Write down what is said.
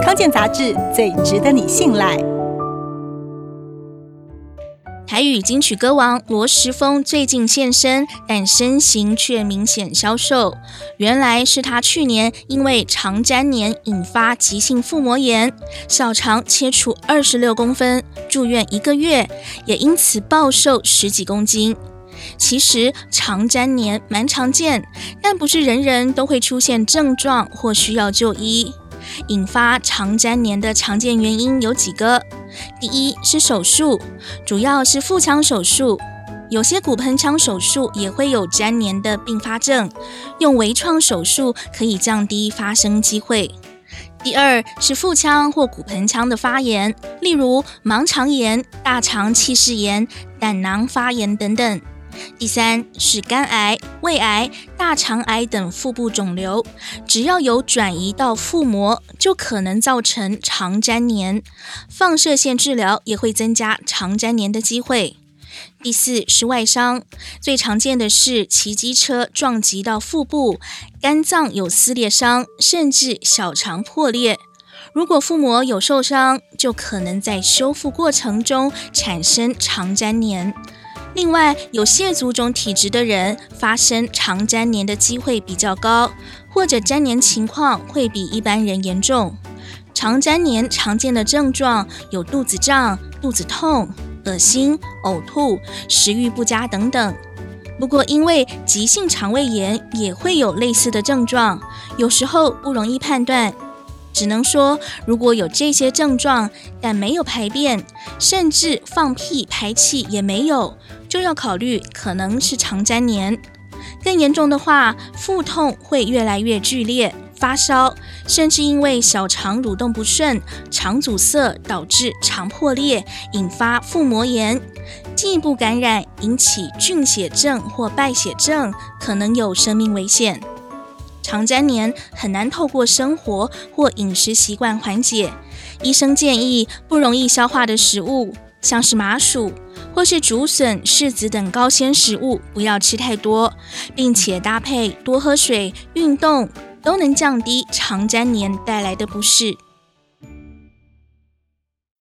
康健杂志最值得你信赖。台语金曲歌王罗时丰最近现身，但身形却明显消瘦。原来是他去年因为肠粘连引发急性腹膜炎，小肠切除二十六公分，住院一个月，也因此暴瘦十几公斤。其实肠粘连蛮常见，但不是人人都会出现症状或需要就医。引发肠粘连的常见原因有几个。第一是手术，主要是腹腔手术，有些骨盆腔手术也会有粘连的并发症，用微创手术可以降低发生机会。第二是腹腔或骨盆腔的发炎，例如盲肠炎、大肠憩室炎、胆囊发炎等等。第三是肝癌、胃癌、大肠癌等腹部肿瘤，只要有转移到腹膜，就可能造成肠粘连。放射线治疗也会增加肠粘连的机会。第四是外伤，最常见的是骑机车撞击到腹部，肝脏有撕裂伤，甚至小肠破裂。如果腹膜有受伤，就可能在修复过程中产生肠粘连。另外，有血族种体质的人发生肠粘连的机会比较高，或者粘连情况会比一般人严重。肠粘连常见的症状有肚子胀、肚子痛、恶心、呕吐、食欲不佳等等。不过，因为急性肠胃炎也会有类似的症状，有时候不容易判断。只能说，如果有这些症状，但没有排便，甚至放屁排气也没有，就要考虑可能是肠粘连。更严重的话，腹痛会越来越剧烈，发烧，甚至因为小肠蠕动不顺、肠阻塞导致肠破裂，引发腹膜炎，进一步感染引起菌血症或败血症，可能有生命危险。肠粘连很难透过生活或饮食习惯缓解。医生建议，不容易消化的食物，像是麻薯或是竹笋、柿子等高纤食物，不要吃太多，并且搭配多喝水、运动，都能降低肠粘连带来的不适。